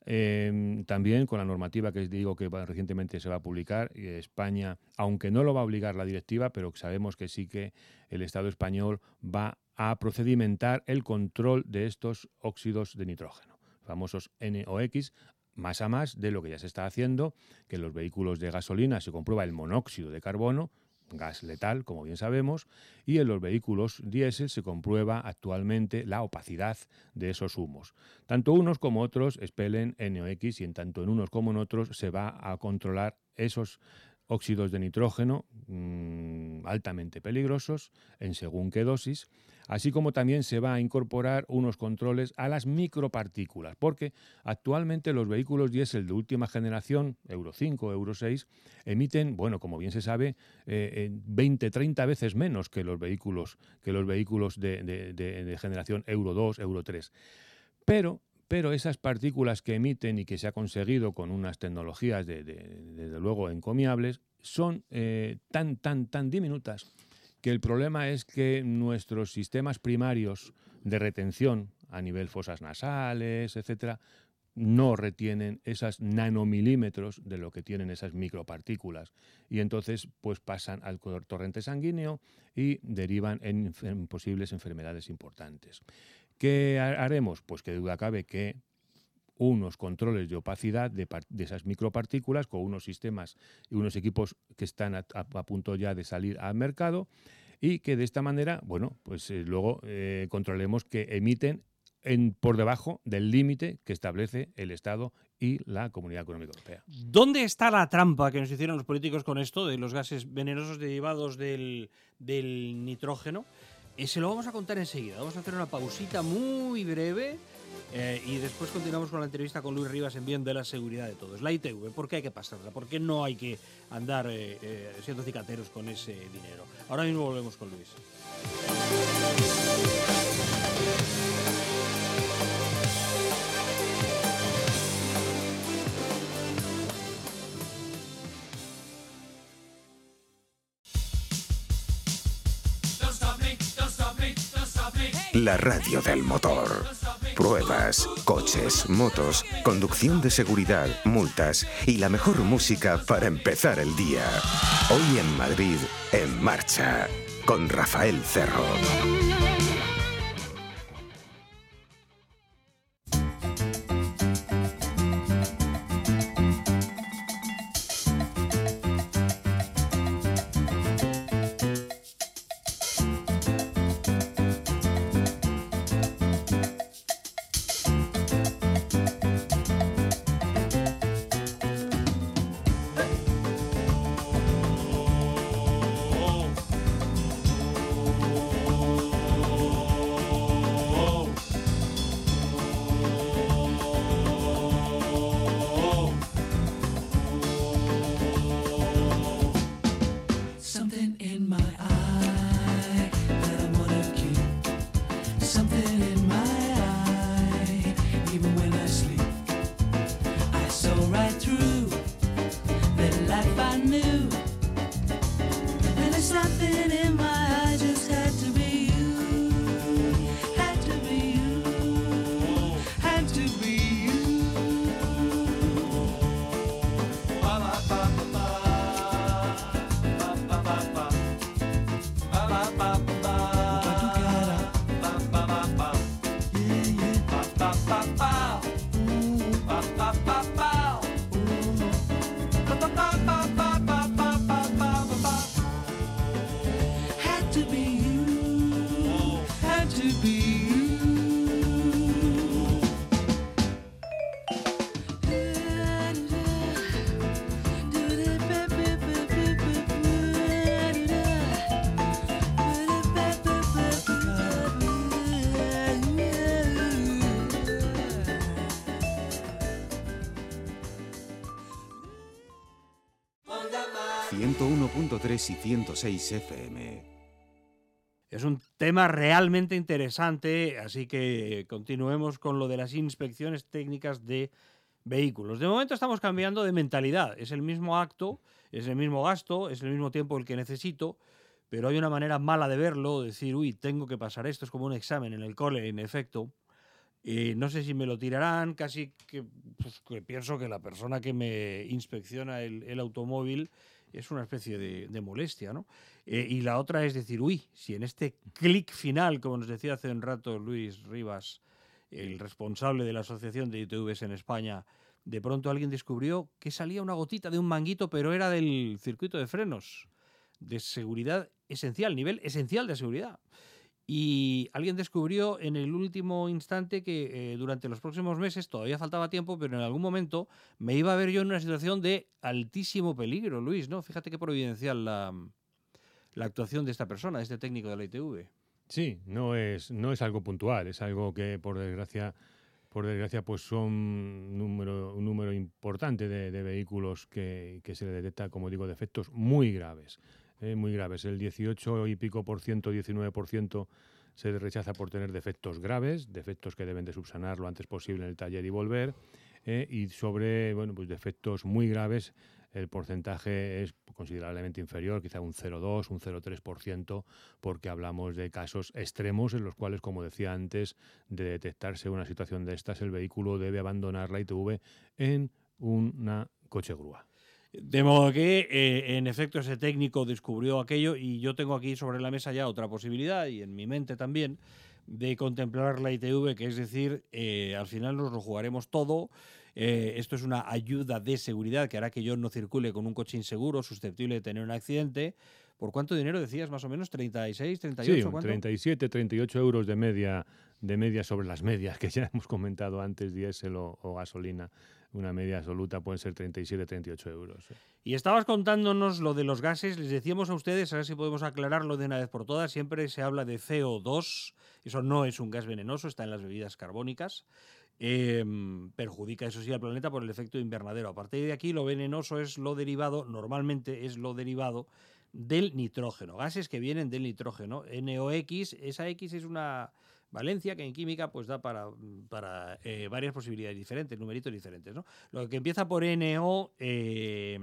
Eh, también con la normativa que digo que recientemente se va a publicar, España, aunque no lo va a obligar la directiva, pero sabemos que sí que el Estado español va a procedimentar el control de estos óxidos de nitrógeno, famosos NOx, más a más de lo que ya se está haciendo, que en los vehículos de gasolina se comprueba el monóxido de carbono, gas letal, como bien sabemos, y en los vehículos diésel se comprueba actualmente la opacidad de esos humos. Tanto unos como otros expelen NOx y en tanto en unos como en otros se va a controlar esos óxidos de nitrógeno mm, altamente peligrosos en según qué dosis, así como también se va a incorporar unos controles a las micropartículas, porque actualmente los vehículos diésel de última generación, Euro 5, Euro 6, emiten, bueno, como bien se sabe, eh, eh, 20, 30 veces menos que los vehículos, que los vehículos de, de- de- de generación Euro 2, Euro 3. Pero, pero esas partículas que emiten y que se ha conseguido con unas tecnologías, de- desde luego, encomiables, son eh, tan, tan, tan diminutas que el problema es que nuestros sistemas primarios de retención a nivel fosas nasales, etcétera, no retienen esas nanomilímetros de lo que tienen esas micropartículas y entonces pues pasan al torrente sanguíneo y derivan en, en posibles enfermedades importantes. ¿Qué ha- haremos? Pues que duda cabe que unos controles de opacidad de, esas micropartículas con unos sistemas y unos equipos que están a, a- punto ya de salir al mercado y que de esta manera, bueno, pues eh, luego eh, controlemos que emiten en, por debajo del límite que establece el Estado y la Comunidad Económica Europea. ¿Dónde está la trampa que nos hicieron los políticos con esto de los gases venenosos derivados del, del nitrógeno? Se lo vamos a contar enseguida. Vamos a hacer una pausita muy breve eh, y después continuamos con la entrevista con Luis Rivas en bien de la seguridad de todos. La ITV, ¿por qué hay que pasarla? ¿Por qué no hay que andar eh, eh, siendo cicateros con ese dinero? Ahora mismo volvemos con Luis. La radio del motor. Pruebas, coches, motos, conducción de seguridad, multas y la mejor música para empezar el día. Hoy en Madrid, en marcha, con Rafael Cerro. 101.3 y 106 FM. Es un tema realmente interesante, así que continuemos con lo de las inspecciones técnicas de vehículos. De momento estamos cambiando de mentalidad. Es el mismo acto, es el mismo gasto, es el mismo tiempo el que necesito, pero hay una manera mala de verlo, decir, uy, tengo que pasar esto, es como un examen en el cole, en efecto. No sé si me lo tirarán, casi que, pues, pienso que la persona que me inspecciona el automóvil es una especie de, molestia, ¿no? Eh, y la otra es decir, uy, si en este clic final, como nos decía hace un rato Luis Rivas, el responsable de la Asociación de ITVs en España, de pronto alguien descubrió que salía una gotita de un manguito, pero era del circuito de frenos, de seguridad esencial, nivel esencial de seguridad. Y alguien descubrió en el último instante que eh, durante los próximos meses, todavía faltaba tiempo, pero en algún momento me iba a ver yo en una situación de altísimo peligro, Luis, ¿no? Fíjate qué providencial la, la actuación de esta persona, este técnico de la ITV. Sí, no es, no es algo puntual, es algo que por desgracia, por desgracia pues son un número, número importante de, de vehículos que, que se le detecta, como digo, defectos muy graves. Muy graves. El 18 y pico por ciento, 19 por ciento se rechaza por tener defectos graves, defectos que deben de subsanar lo antes posible en el taller y volver. Eh, y sobre bueno, pues defectos muy graves, el porcentaje es considerablemente inferior, quizá un 0,2, un 0,3%, porque hablamos de casos extremos en los cuales, como decía antes, de detectarse una situación de estas, el vehículo debe abandonar la ITV en una coche grúa. De modo que, eh, en efecto, ese técnico descubrió aquello y yo tengo aquí sobre la mesa ya otra posibilidad y en mi mente también de contemplar la ITV, que es decir, eh, al final nos lo jugaremos todo. Eh, esto es una ayuda de seguridad que hará que yo no circule con un coche inseguro, susceptible de tener un accidente. ¿Por cuánto dinero decías más o menos? ¿36, 38? Sí, 37, 38 euros de media, de media sobre las medias que ya hemos comentado antes, diésel o gasolina una media absoluta puede ser 37, 38 euros. Y estabas contándonos lo de los gases, les decíamos a ustedes, a ver si podemos aclararlo de una vez por todas, siempre se habla de CO2, eso no es un gas venenoso, está en las bebidas carbónicas, em, perjudica eso sí al planeta por el efecto invernadero. A partir de aquí lo venenoso es lo derivado, normalmente es lo derivado del nitrógeno, gases que vienen del nitrógeno, NOx, esa X es una Valencia, que en química pues da para, para eh, varias posibilidades diferentes, numeritos diferentes. ¿no? Lo que empieza por NO, eh,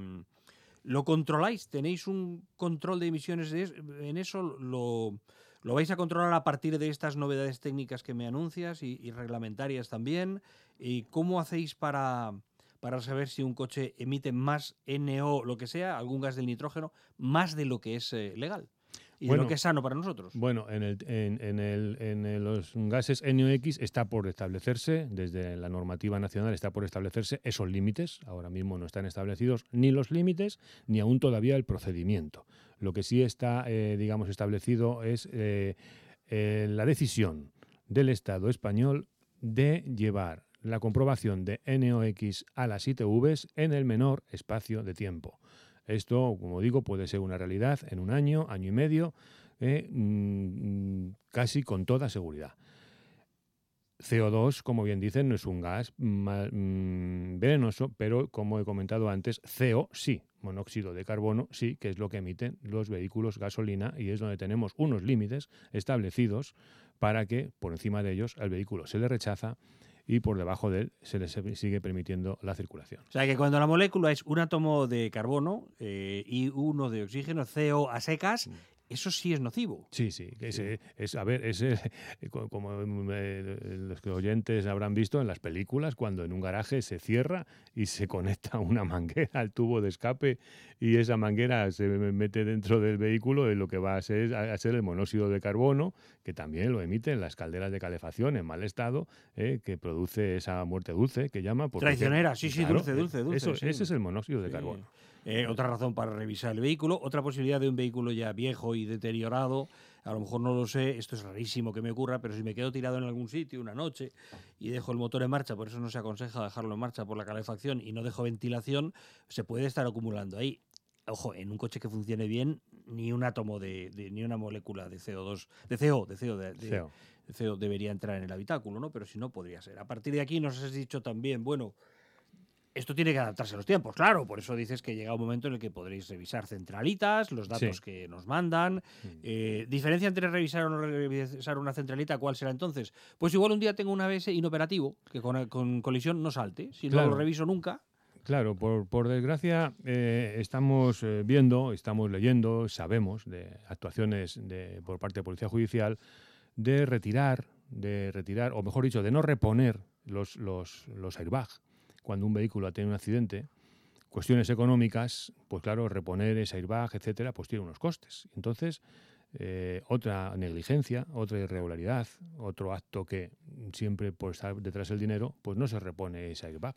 ¿lo controláis? ¿Tenéis un control de emisiones en eso? ¿Lo, ¿Lo vais a controlar a partir de estas novedades técnicas que me anuncias y, reglamentarias también? ¿Y cómo hacéis para, para saber si un coche emite más NO, lo que sea, algún gas del nitrógeno, más de lo que es eh, legal? Y bueno, lo que es sano para nosotros. Bueno, en, el, en, el, en los gases NOx está por establecerse, desde la normativa nacional está por establecerse esos límites. Ahora mismo no están establecidos ni los límites ni aún todavía el procedimiento. Lo que sí está, eh, digamos, establecido es eh, eh, la decisión del Estado español de llevar la comprobación de NOx a las ITVs en el menor espacio de tiempo. Esto, como digo, puede ser una realidad en un año, año y medio, eh, mm, casi con toda seguridad. CO2, como bien dicen, no es un gas mm, venenoso, pero como he comentado antes, CO sí, monóxido de carbono sí, que es lo que emiten los vehículos gasolina y es donde tenemos unos límites establecidos para que por encima de ellos el vehículo se le rechaza y por debajo de él se le sigue permitiendo la circulación. O sea que cuando la molécula es un átomo de carbono eh, y uno de oxígeno, CO a secas, mm eso sí es nocivo. Sí, sí. Es, a ver, es, como eh, los oyentes habrán visto en las películas, cuando en un garaje se cierra y se conecta una manguera al tubo de escape y esa manguera se mete dentro del vehículo, y lo que va a ser, a ser el monóxido de carbono, que también lo emiten las calderas de calefacción en mal estado, eh, que produce esa muerte dulce que llama. Traicionera, sí, sí, dulce, dulce, dulce. Ese es el monóxido de carbono. Eh, otra razón para revisar el vehículo, otra posibilidad de un vehículo ya viejo y deteriorado, a lo mejor no lo sé, esto es rarísimo que me ocurra, pero si me quedo tirado en algún sitio una noche y dejo el motor en marcha, por eso no se aconseja dejarlo en marcha por la calefacción y no dejo ventilación, se puede estar acumulando ahí. Ojo, en un coche que funcione bien, ni un átomo de, ni una molécula de CO2, de CO, de CO, de, CO debería entrar en el habitáculo, ¿no? Pero si no, podría ser. A partir de aquí nos has dicho también, bueno, esto tiene que adaptarse a los tiempos, claro. Por eso dices que llega un momento en el que podréis revisar centralitas, los datos que nos mandan. Mm. Eh, ¿Diferencia entre revisar o no revisar una centralita? ¿Cuál será entonces? Pues igual un día tengo un ABS inoperativo, que con, colisión no salte. Si no lo reviso nunca. Claro, por, desgracia eh, estamos eh, viendo, estamos leyendo, sabemos de actuaciones de, por parte de Policía Judicial de retirar, de retirar, o mejor dicho, de no reponer los, los, los airbags cuando un vehículo ha tenido un accidente, cuestiones económicas, pues claro, reponer ese airbag, etcétera, pues tiene unos costes. Entonces, eh, otra negligencia, otra irregularidad, otro acto que siempre por estar detrás del dinero, pues no se repone ese airbag.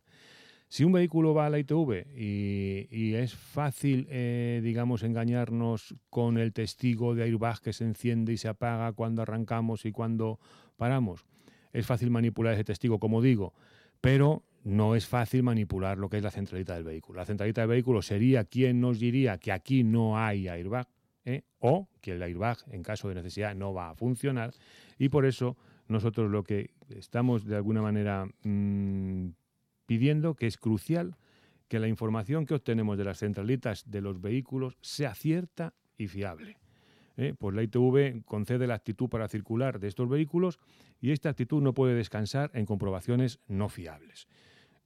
Si un vehículo va a la ITV y, es fácil, eh, digamos, engañarnos con el testigo de airbag que se enciende y se apaga cuando arrancamos y cuando paramos, es fácil manipular ese testigo, como digo, pero no es fácil manipular lo que es la centralita del vehículo. La centralita del vehículo sería quien nos diría que aquí no hay airbag ¿eh? o que el airbag en caso de necesidad no va a funcionar y por eso nosotros lo que estamos de alguna manera mm, pidiendo que es crucial que la información que obtenemos de las centralitas de los vehículos sea cierta y fiable. ¿eh? Pues la ITV concede la actitud para circular de estos vehículos y esta actitud no puede descansar en comprobaciones no fiables.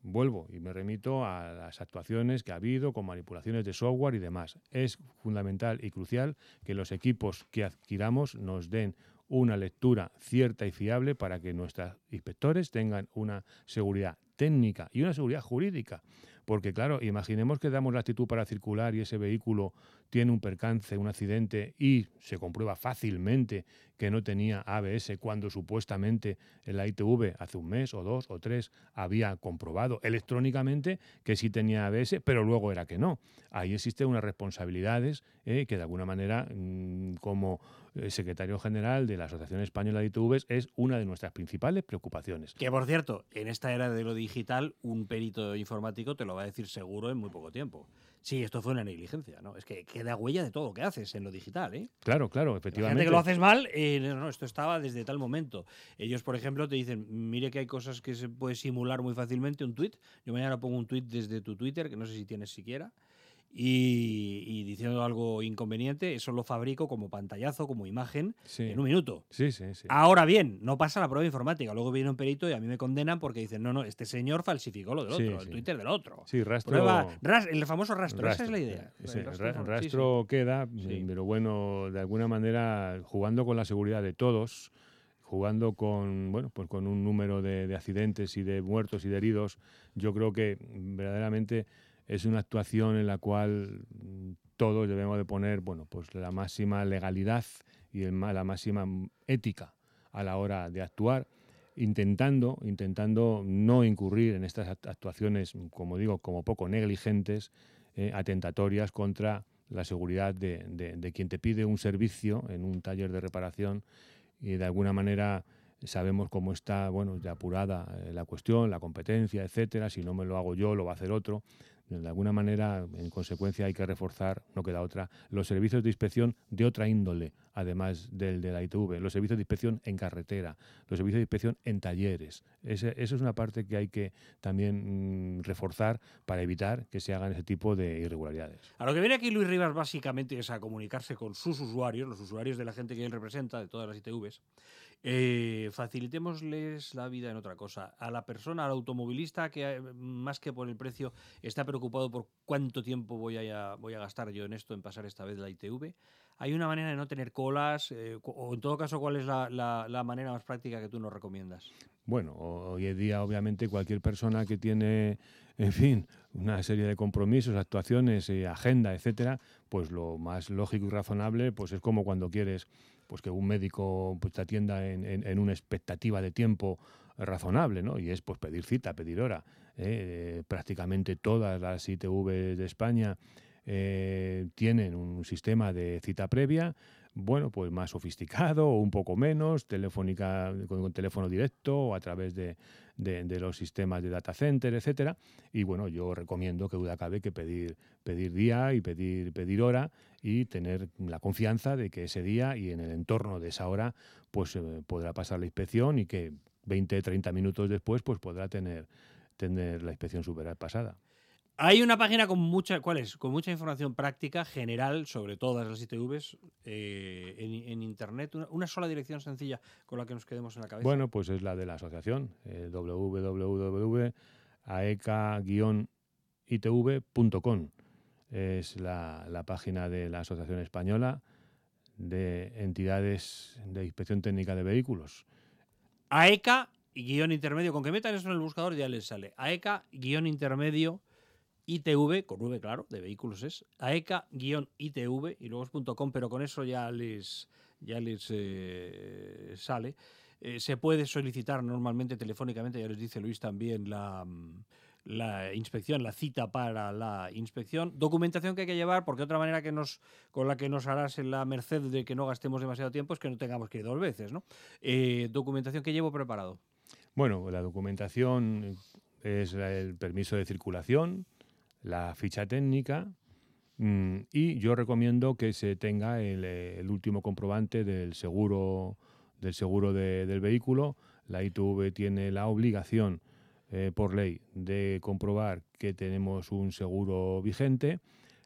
Vuelvo y me remito a las actuaciones que ha habido con manipulaciones de software y demás. Es fundamental y crucial que los equipos que adquiramos nos den una lectura cierta y fiable para que nuestros inspectores tengan una seguridad técnica y una seguridad jurídica. Porque claro, imaginemos que damos la actitud para circular y ese vehículo tiene un percance, un accidente y se comprueba fácilmente que no tenía ABS cuando supuestamente el ITV hace un mes o dos o tres había comprobado electrónicamente que sí tenía ABS, pero luego era que no. Ahí existen unas responsabilidades eh, que de alguna manera, mm, como eh, secretario general de la Asociación Española de ITVs, es una de nuestras principales preocupaciones. Que por cierto, en esta era de lo digital, un perito informático te lo va a decir seguro en muy poco tiempo. Sí, esto fue una negligencia, ¿no? Es que queda huella de todo lo que haces en lo digital, ¿eh? Claro, claro, efectivamente. La gente que lo haces mal, eh, no, esto estaba desde tal momento. Ellos, por ejemplo, te dicen, mire que hay cosas que se puede simular muy fácilmente, un tweet. Yo mañana pongo un tweet desde tu Twitter, que no sé si tienes siquiera y, diciendo algo inconveniente, eso lo fabrico como pantallazo, como imagen, en un minuto. Sí, sí, sí. Ahora bien, no pasa la prueba informática. Luego viene un perito y a mí me condenan porque dicen, no, no, este señor falsificó lo del otro, el Twitter del otro. Sí, rastro. el famoso rastro, esa es la idea. el rastro, queda, pero bueno, de alguna manera, jugando con la seguridad de todos jugando con bueno pues con un número de, de, accidentes y de muertos y de heridos yo creo que verdaderamente es una actuación en la cual mm, todos debemos de poner bueno, pues la máxima legalidad y la máxima ética a la hora de actuar, intentando, intentando no incurrir en estas actuaciones, como digo, como poco negligentes, eh, atentatorias contra la seguridad de, de, quien te pide un servicio en un taller de reparación y de alguna manera sabemos cómo está, bueno, de apurada eh, la cuestión, la competencia, etcétera. Si no me lo hago yo, lo va a hacer otro de alguna manera, en consecuencia, hay que reforzar, no queda otra, los servicios de inspección de otra índole, además del de la ITV, los servicios de inspección en carretera, los servicios de inspección en talleres. Esa es una parte que hay que también mm, reforzar para evitar que se hagan ese tipo de irregularidades. A lo que viene aquí Luis Rivas básicamente es a comunicarse con sus usuarios, los usuarios de la gente que él representa, de todas las ITVs, Eh, facilitémosles la vida en otra cosa. A la persona, al automovilista, que eh, más que por el precio está preocupado por cuánto tiempo voy a, gastar yo en esto, en pasar esta vez la ITV, hay una manera de no tener colas, eh, o en todo caso, ¿cuál es la, manera más práctica que tú nos recomiendas? Bueno, hoy en día, obviamente, cualquier persona que tiene, en fin, una serie de compromisos, actuaciones, agenda, etcétera, pues lo más lógico y razonable, pues es como cuando quieres pues que un médico pues, te atienda en, una expectativa de tiempo razonable, ¿no? Y es pues pedir cita, pedir hora. ¿eh? prácticamente todas las ITV de España eh, tienen un sistema de cita previa, bueno, pues más sofisticado o un poco menos, telefónica con, teléfono directo o a través de, los sistemas de data center, etcétera. Y bueno, yo recomiendo que duda cabe que pedir, pedir día y pedir, pedir hora y tener la confianza de que ese día y en el entorno de esa hora pues eh, podrá pasar la inspección y que 20, 30 minutos después pues podrá tener, tener la inspección super pasada. Hay una página con mucha, ¿cuál es? Con mucha información práctica general sobre todas las ITVs eh, en, internet. Una, sola dirección sencilla con la que nos quedemos en la cabeza. Bueno, pues es la de la asociación, eh, www.aeca-itv.com. Es la, la página de la Asociación Española de Entidades de Inspección Técnica de Vehículos. AECA guion intermedio, con que metan eso en el buscador ya les sale. AECA guion intermedio ITV, con V, claro, de vehículos es, aeca-itv y luego es pero con eso ya les, ya les eh, sale. Eh, se puede solicitar normalmente telefónicamente, ya les dice Luis también, la, la inspección, la cita para la inspección. Documentación que hay que llevar, porque otra manera que nos, con la que nos harás en la merced de que no gastemos demasiado tiempo es que no tengamos que ir dos veces. ¿no? Eh, documentación que llevo preparado. Bueno, la documentación es el permiso de circulación, la ficha técnica mm, y yo recomiendo que se tenga el, último comprobante del seguro, del seguro del vehículo. La ITV tiene la obligación eh, por ley de comprobar que tenemos un seguro vigente.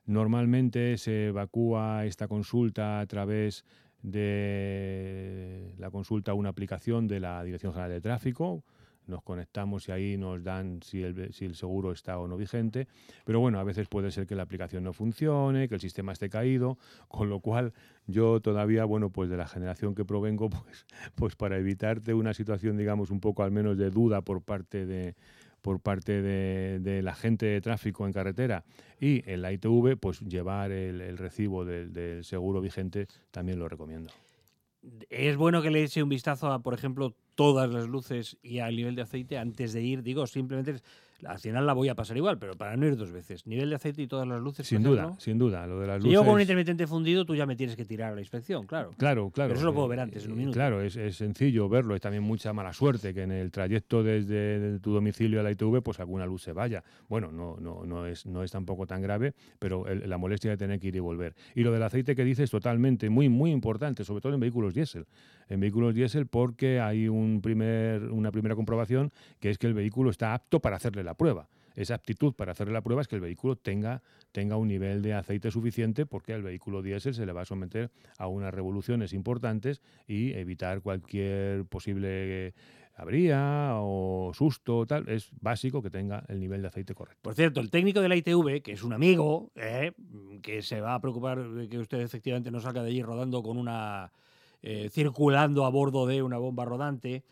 Normalmente se evacúa esta consulta a través de la consulta a una aplicación de la Dirección General de Tráfico, nos conectamos y ahí nos dan si el, seguro está o no vigente. Pero bueno, a veces puede ser que la aplicación no funcione, que el sistema esté caído, con lo cual yo todavía, bueno, pues de la generación que provengo, pues, pues para evitarte una situación, digamos, un poco al menos de duda por parte de por parte de, la gente de tráfico en carretera y en la ITV, pues llevar el, recibo del, del seguro vigente también lo recomiendo. Es bueno que le eche un vistazo a, por ejemplo, todas las luces y al nivel de aceite antes de ir. Digo, simplemente al final la voy a pasar igual, pero para no ir dos veces. Nivel de aceite y todas las luces. Sin duda, sin duda. Lo de las luces... Si yo con un intermitente fundido, tú ya me tienes que tirar a la inspección, claro. Claro, claro. Pero eso lo puedo ver antes, en un minuto. Claro, es, sencillo verlo. Es también mucha mala suerte que en el trayecto desde tu domicilio a la ITV, pues alguna luz se vaya. Bueno, no, no, no, es, no es tampoco tan grave, pero la molestia de tener que ir y volver. Y lo del aceite que dices, totalmente, muy, muy importante, sobre todo en vehículos diésel. En vehículos diésel porque hay un una primera comprobación que es que el vehículo está apto para hacerle la prueba esa aptitud para hacerle la prueba es que el vehículo tenga, tenga un nivel de aceite suficiente porque al vehículo diésel se le va a someter a unas revoluciones importantes y evitar cualquier posible habría o susto, tal, es básico que tenga el nivel de aceite correcto. Por cierto, el técnico de la ITV, que es un amigo, eh, que se va a preocupar de que usted efectivamente no salga de allí rodando con una. Eh, circulando a bordo de una bomba rodante,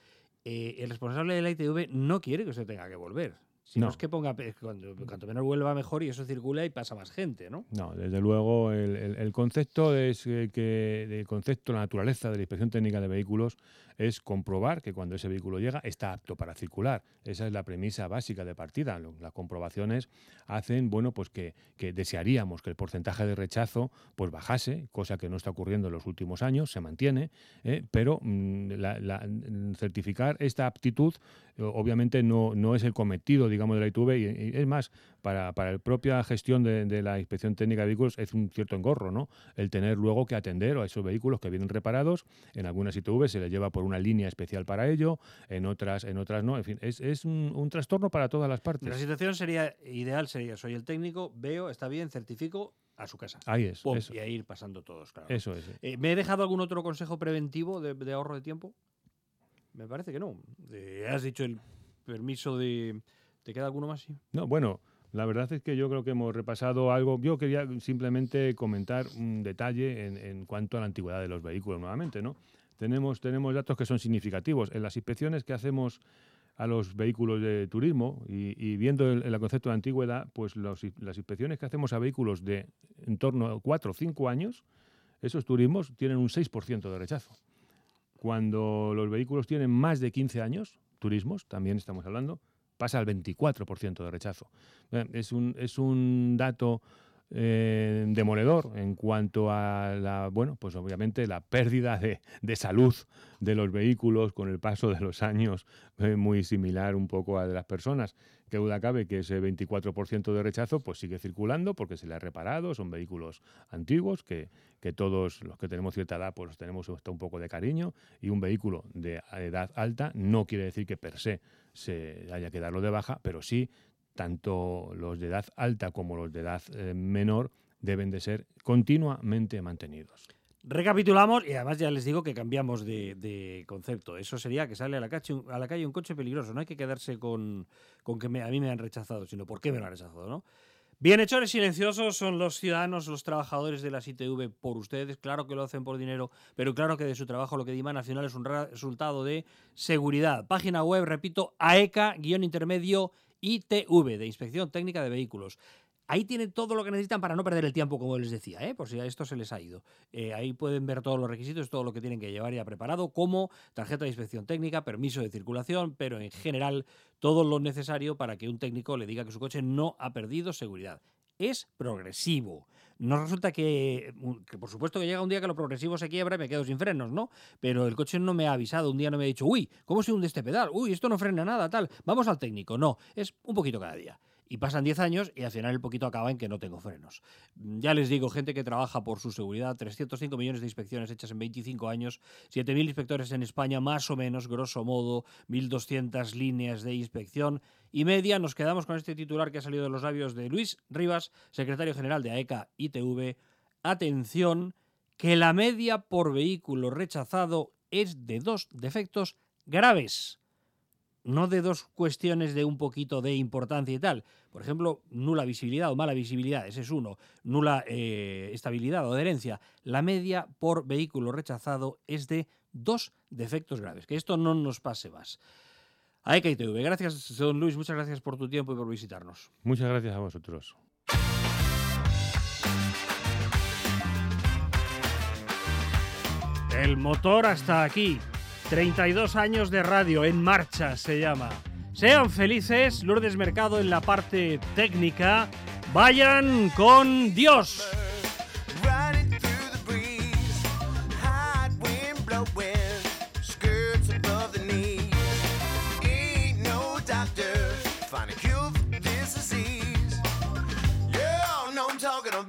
eh, el responsable de la ITV no quiere que usted tenga que volver. Si no. es que ponga, cuando, cuanto menos vuelva mejor y eso circula y pasa más gente, ¿no? No, desde luego el, concepto es que el concepto, la naturaleza de la inspección técnica de vehículos es comprobar que cuando ese vehículo llega está apto para circular. Esa es la premisa básica de partida. Las comprobaciones hacen, bueno, pues que, desearíamos que el porcentaje de rechazo pues bajase, cosa que no está ocurriendo en los últimos años, se mantiene, ¿eh? pero mm, certificar esta aptitud obviamente no, no es el cometido, digamos, de la ITV y, es más, para, para la propia gestión de, la inspección técnica de vehículos es un cierto engorro, ¿no? El tener luego que atender a esos vehículos que vienen reparados, en algunas ITV se les lleva por una línea especial para ello, en otras, en otras no. En fin, es, es un, trastorno para todas las partes. La situación sería ideal, sería, soy el técnico, veo, está bien, certifico, a su casa. Ahí es. Y a ir pasando todos, claro. Eso es. Eh, ¿Me he dejado algún otro consejo preventivo de, ahorro de tiempo? Me parece que no. Eh, has dicho el permiso de... ¿Te queda alguno más? Sí. No, bueno, la verdad es que yo creo que hemos repasado algo. Yo quería simplemente comentar un detalle en, cuanto a la antigüedad de los vehículos nuevamente, ¿no? Tenemos, tenemos datos que son significativos. En las inspecciones que hacemos a los vehículos de turismo y, viendo el, concepto de antigüedad, pues las inspecciones que hacemos a vehículos de en torno a 4 o 5 años, esos turismos tienen un 6% de rechazo. Cuando los vehículos tienen más de 15 años, turismos, también estamos hablando, pasa al 24% de rechazo. Es un, es un dato eh, demoledor en cuanto a la, bueno, pues obviamente la pérdida de, salud de los vehículos con el paso de los años, eh, muy similar un poco a de las personas. Que duda cabe que ese 24% de rechazo pues sigue circulando porque se le ha reparado, son vehículos antiguos que, que todos los que tenemos cierta edad pues tenemos hasta un poco de cariño y un vehículo de edad alta no quiere decir que per se se haya que darlo de baja, pero sí tanto los de edad alta como los de edad eh, menor deben de ser continuamente mantenidos. Recapitulamos y además ya les digo que cambiamos de, concepto. Eso sería que sale a la, calle, un coche peligroso. No hay que quedarse con, que a mí me han rechazado, sino por qué me lo han rechazado, ¿no? Bienhechores silenciosos son los ciudadanos, los trabajadores de las ITV por ustedes. Claro que lo hacen por dinero, pero claro que de su trabajo lo que diman al es un resultado de seguridad. Página web, repito, AECA-intermedio ITV, de Inspección Técnica de Vehículos. Ahí tienen todo lo que necesitan para no perder el tiempo, como les decía, ¿eh? por si a esto se les ha ido. Eh, ahí pueden ver todos los requisitos, todo lo que tienen que llevar ya preparado, como tarjeta de inspección técnica, permiso de circulación, pero en general todo lo necesario para que un técnico le diga que su coche no ha perdido seguridad. Es progresivo. No resulta que, que, por supuesto que llega un día que lo progresivo se quiebra y me quedo sin frenos, ¿no? Pero el coche no me ha avisado, un día no me ha dicho, uy, ¿cómo se hunde este pedal? Uy, esto no frena nada, tal. Vamos al técnico. No, es un poquito cada día. Y pasan 10 años y al final el poquito acaba en que no tengo frenos. Ya les digo, gente que trabaja por su seguridad, 305 millones de inspecciones hechas en 25 años, 7.000 inspectores en España, más o menos, grosso modo, 1.200 líneas de inspección y media. Nos quedamos con este titular que ha salido de los labios de Luis Rivas, secretario general de AECA ITV. Atención, que la media por vehículo rechazado es de dos defectos graves no de dos cuestiones de un poquito de importancia y tal. Por ejemplo, nula visibilidad o mala visibilidad, ese es uno. Nula eh, estabilidad o adherencia. La media por vehículo rechazado es de dos defectos graves. Que esto no nos pase más. A EKTV, gracias, don Luis, muchas gracias por tu tiempo y por visitarnos. Muchas gracias a vosotros. El motor hasta aquí. 32 años de radio en marcha se llama. Sean felices, Lourdes Mercado en la parte técnica. Vayan con Dios. You'll sow just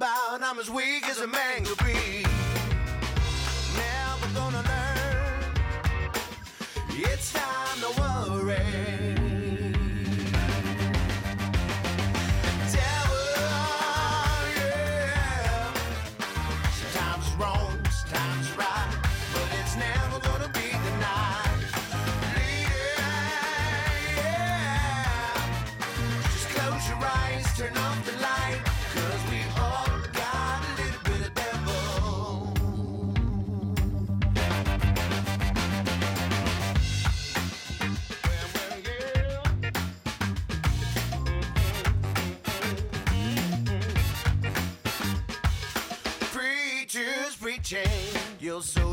so